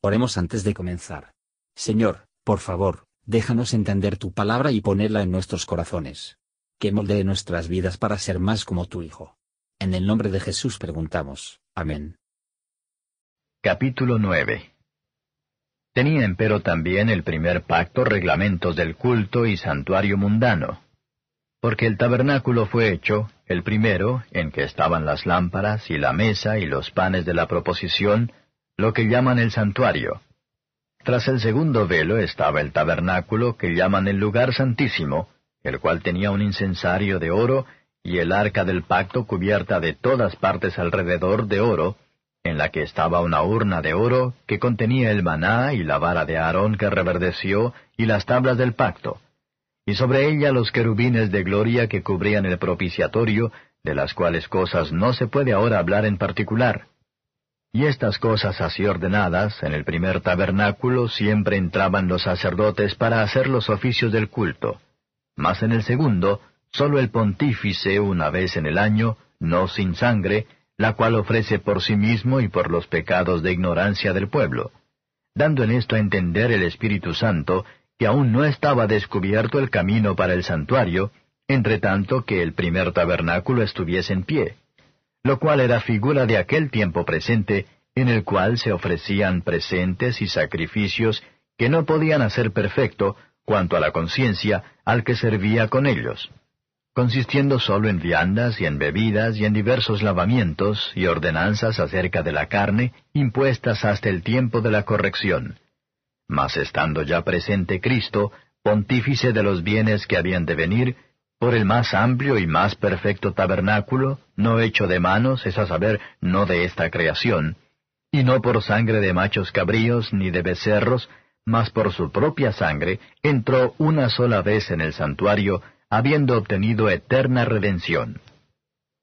Oremos antes de comenzar. Señor, por favor, déjanos entender tu palabra y ponerla en nuestros corazones. Que moldee nuestras vidas para ser más como tu Hijo. En el nombre de Jesús preguntamos. Amén. Capítulo 9 Tenía empero también el primer pacto reglamentos del culto y santuario mundano. Porque el tabernáculo fue hecho, el primero, en que estaban las lámparas y la mesa y los panes de la proposición, lo que llaman el santuario. Tras el segundo velo estaba el tabernáculo que llaman el lugar santísimo, el cual tenía un incensario de oro y el arca del pacto cubierta de todas partes alrededor de oro, en la que estaba una urna de oro que contenía el maná y la vara de Aarón que reverdeció y las tablas del pacto, y sobre ella los querubines de gloria que cubrían el propiciatorio, de las cuales cosas no se puede ahora hablar en particular. Y estas cosas así ordenadas, en el primer tabernáculo siempre entraban los sacerdotes para hacer los oficios del culto. Mas en el segundo, sólo el pontífice una vez en el año, no sin sangre, la cual ofrece por sí mismo y por los pecados de ignorancia del pueblo, dando en esto a entender el Espíritu Santo que aún no estaba descubierto el camino para el santuario, entre tanto que el primer tabernáculo estuviese en pie lo cual era figura de aquel tiempo presente, en el cual se ofrecían presentes y sacrificios que no podían hacer perfecto, cuanto a la conciencia, al que servía con ellos, consistiendo sólo en viandas y en bebidas y en diversos lavamientos y ordenanzas acerca de la carne, impuestas hasta el tiempo de la corrección. Mas estando ya presente Cristo, pontífice de los bienes que habían de venir, por el más amplio y más perfecto tabernáculo, no hecho de manos, es a saber, no de esta creación, y no por sangre de machos cabríos ni de becerros, mas por su propia sangre, entró una sola vez en el santuario, habiendo obtenido eterna redención.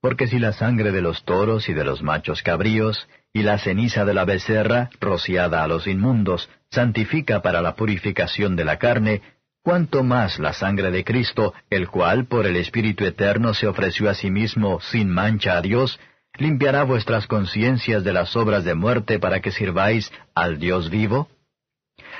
Porque si la sangre de los toros y de los machos cabríos, y la ceniza de la becerra, rociada a los inmundos, santifica para la purificación de la carne, cuánto más la sangre de Cristo, el cual por el Espíritu Eterno se ofreció a sí mismo sin mancha a Dios, limpiará vuestras conciencias de las obras de muerte para que sirváis al Dios vivo?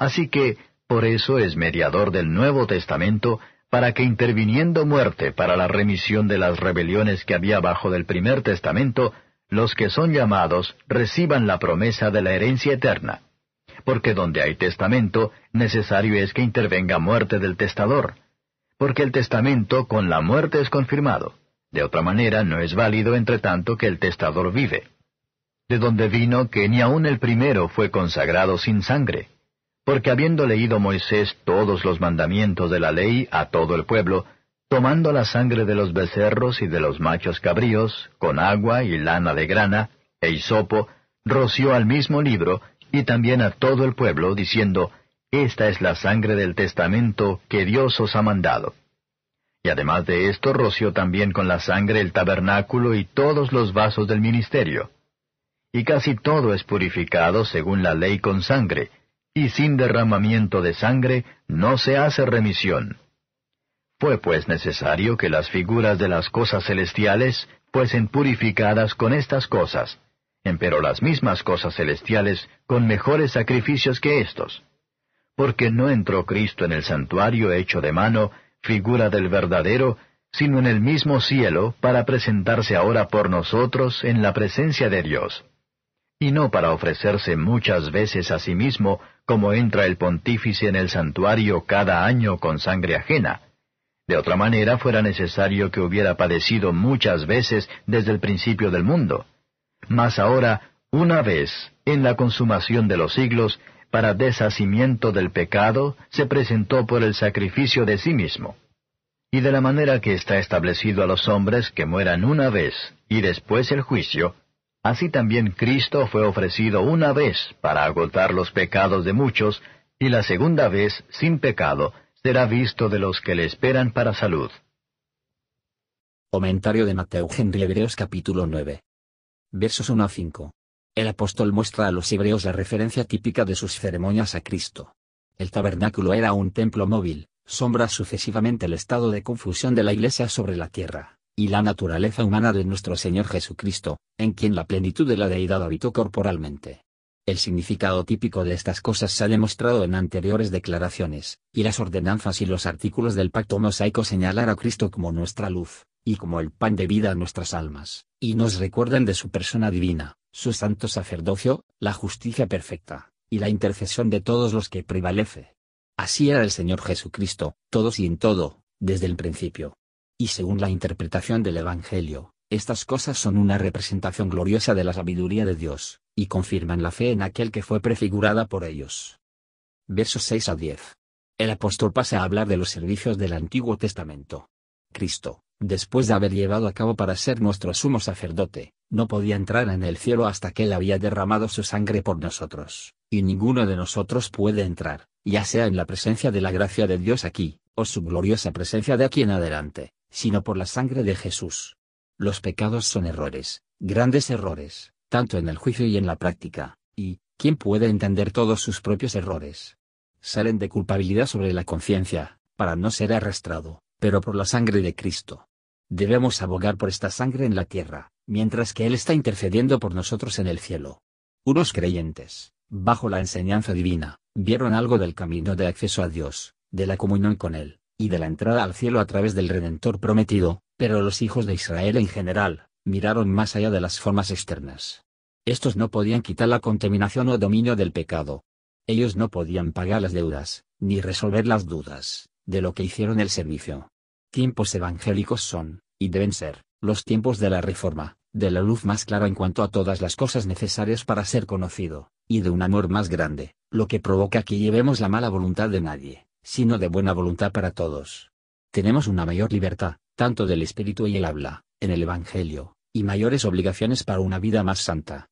Así que, por eso es mediador del Nuevo Testamento, para que interviniendo muerte para la remisión de las rebeliones que había bajo del primer testamento, los que son llamados reciban la promesa de la herencia eterna porque donde hay testamento, necesario es que intervenga muerte del testador, porque el testamento con la muerte es confirmado. De otra manera no es válido entre tanto que el testador vive. De donde vino que ni aun el primero fue consagrado sin sangre, porque habiendo leído Moisés todos los mandamientos de la ley a todo el pueblo, tomando la sangre de los becerros y de los machos cabríos, con agua y lana de grana, e hisopo, roció al mismo libro, y también a todo el pueblo, diciendo, Esta es la sangre del testamento que Dios os ha mandado. Y además de esto roció también con la sangre el tabernáculo y todos los vasos del ministerio. Y casi todo es purificado según la ley con sangre, y sin derramamiento de sangre no se hace remisión. Fue pues necesario que las figuras de las cosas celestiales fuesen purificadas con estas cosas, empero las mismas cosas celestiales con mejores sacrificios que éstos. Porque no entró Cristo en el santuario hecho de mano, figura del verdadero, sino en el mismo cielo, para presentarse ahora por nosotros en la presencia de Dios. Y no para ofrecerse muchas veces a sí mismo, como entra el pontífice en el santuario cada año con sangre ajena. De otra manera fuera necesario que hubiera padecido muchas veces desde el principio del mundo mas ahora, una vez, en la consumación de los siglos, para deshacimiento del pecado, se presentó por el sacrificio de sí mismo. Y de la manera que está establecido a los hombres que mueran una vez y después el juicio, así también Cristo fue ofrecido una vez para agotar los pecados de muchos, y la segunda vez, sin pecado, será visto de los que le esperan para salud. Comentario de Mateo Henry Hebreos capítulo 9 versos 1 a 5. El apóstol muestra a los hebreos la referencia típica de sus ceremonias a Cristo. El tabernáculo era un templo móvil, sombra sucesivamente el estado de confusión de la iglesia sobre la tierra, y la naturaleza humana de nuestro Señor Jesucristo, en quien la plenitud de la deidad habitó corporalmente. El significado típico de estas cosas se ha demostrado en anteriores declaraciones, y las ordenanzas y los artículos del pacto mosaico señalan a Cristo como nuestra luz, y como el pan de vida a nuestras almas, y nos recuerdan de su persona divina, su santo sacerdocio, la justicia perfecta, y la intercesión de todos los que prevalece. Así era el Señor Jesucristo, todos y en todo, desde el principio. Y según la interpretación del Evangelio, estas cosas son una representación gloriosa de la sabiduría de Dios, y confirman la fe en aquel que fue prefigurada por ellos. Versos 6 a 10. El apóstol pasa a hablar de los servicios del Antiguo Testamento. Cristo, después de haber llevado a cabo para ser nuestro sumo sacerdote, no podía entrar en el cielo hasta que él había derramado su sangre por nosotros, y ninguno de nosotros puede entrar, ya sea en la presencia de la gracia de Dios aquí, o su gloriosa presencia de aquí en adelante, sino por la sangre de Jesús. Los pecados son errores, grandes errores, tanto en el juicio y en la práctica, y, ¿quién puede entender todos sus propios errores? Salen de culpabilidad sobre la conciencia, para no ser arrastrado, pero por la sangre de Cristo. Debemos abogar por esta sangre en la tierra, mientras que Él está intercediendo por nosotros en el cielo. Unos creyentes, bajo la enseñanza divina, vieron algo del camino de acceso a Dios, de la comunión con Él, y de la entrada al cielo a través del Redentor prometido, pero los hijos de Israel en general, miraron más allá de las formas externas. Estos no podían quitar la contaminación o dominio del pecado. Ellos no podían pagar las deudas, ni resolver las dudas, de lo que hicieron el servicio. Tiempos evangélicos son, y deben ser, los tiempos de la reforma, de la luz más clara en cuanto a todas las cosas necesarias para ser conocido, y de un amor más grande, lo que provoca que llevemos la mala voluntad de nadie, sino de buena voluntad para todos. Tenemos una mayor libertad, tanto del espíritu y el habla, en el Evangelio, y mayores obligaciones para una vida más santa.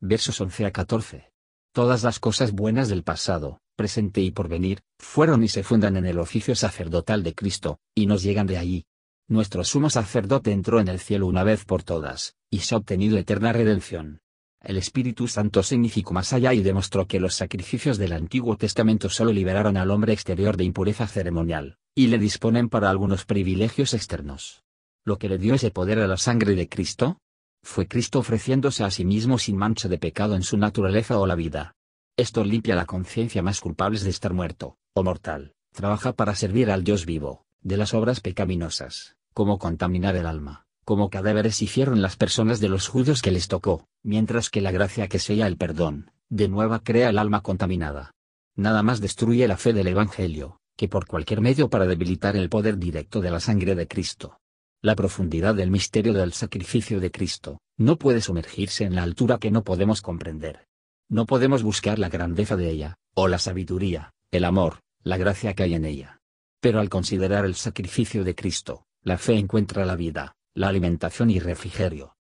Versos 11 a 14. Todas las cosas buenas del pasado, presente y porvenir, fueron y se fundan en el oficio sacerdotal de Cristo, y nos llegan de allí. Nuestro sumo sacerdote entró en el cielo una vez por todas, y se ha obtenido eterna redención. El Espíritu Santo significó más allá y demostró que los sacrificios del Antiguo Testamento solo liberaron al hombre exterior de impureza ceremonial, y le disponen para algunos privilegios externos. Lo que le dio ese poder a la sangre de Cristo, fue Cristo ofreciéndose a sí mismo sin mancha de pecado en su naturaleza o la vida. Esto limpia la conciencia más culpables de estar muerto, o mortal, trabaja para servir al Dios vivo, de las obras pecaminosas, como contaminar el alma, como cadáveres hicieron las personas de los judíos que les tocó, mientras que la gracia que sella el perdón, de nueva crea el alma contaminada. Nada más destruye la fe del Evangelio, que por cualquier medio para debilitar el poder directo de la sangre de Cristo. La profundidad del misterio del sacrificio de Cristo, no puede sumergirse en la altura que no podemos comprender. No podemos buscar la grandeza de ella, o la sabiduría, el amor, la gracia que hay en ella. Pero al considerar el sacrificio de Cristo, la fe encuentra la vida, la alimentación y refrigerio.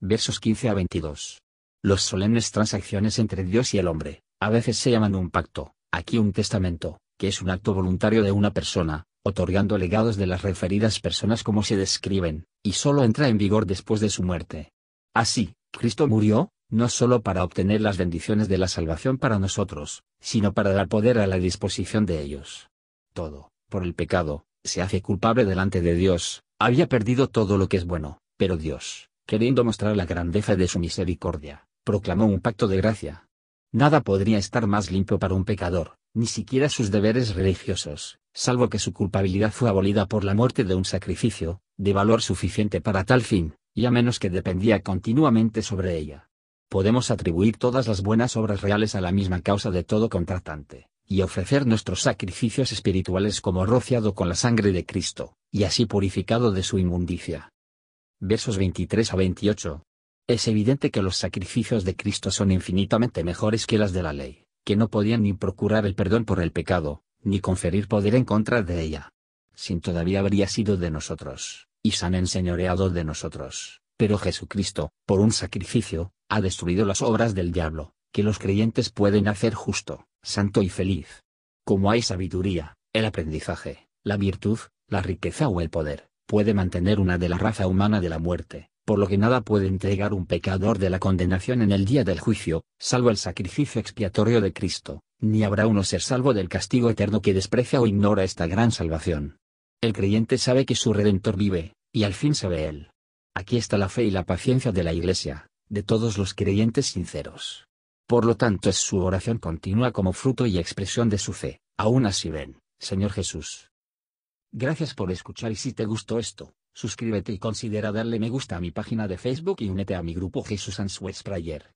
Versos 15 a 22. Los solemnes transacciones entre Dios y el hombre, a veces se llaman un pacto, aquí un testamento, que es un acto voluntario de una persona, otorgando legados de las referidas personas como se describen, y solo entra en vigor después de su muerte. Así, Cristo murió, no solo para obtener las bendiciones de la salvación para nosotros, sino para dar poder a la disposición de ellos. Todo, por el pecado, se hace culpable delante de Dios, había perdido todo lo que es bueno, pero Dios, queriendo mostrar la grandeza de su misericordia, proclamó un pacto de gracia. Nada podría estar más limpio para un pecador, ni siquiera sus deberes religiosos, salvo que su culpabilidad fue abolida por la muerte de un sacrificio, de valor suficiente para tal fin, y a menos que dependía continuamente sobre ella. Podemos atribuir todas las buenas obras reales a la misma causa de todo contratante, y ofrecer nuestros sacrificios espirituales como rociado con la sangre de Cristo, y así purificado de su inmundicia. Versos 23 a 28. Es evidente que los sacrificios de Cristo son infinitamente mejores que las de la ley que no podían ni procurar el perdón por el pecado, ni conferir poder en contra de ella. Sin todavía habría sido de nosotros, y se han enseñoreado de nosotros. Pero Jesucristo, por un sacrificio, ha destruido las obras del diablo, que los creyentes pueden hacer justo, santo y feliz. Como hay sabiduría, el aprendizaje, la virtud, la riqueza o el poder, puede mantener una de la raza humana de la muerte, por lo que nada puede entregar un pecador de la condenación en el día del juicio, salvo el sacrificio expiatorio de Cristo, ni habrá uno ser salvo del castigo eterno que desprecia o ignora esta gran salvación. El creyente sabe que su Redentor vive, y al fin sabe él. Aquí está la fe y la paciencia de la Iglesia, de todos los creyentes sinceros. Por lo tanto es su oración continua como fruto y expresión de su fe. Aún así ven, Señor Jesús. Gracias por escuchar y si te gustó esto, suscríbete y considera darle me gusta a mi página de Facebook y únete a mi grupo Jesús Answers Prayer.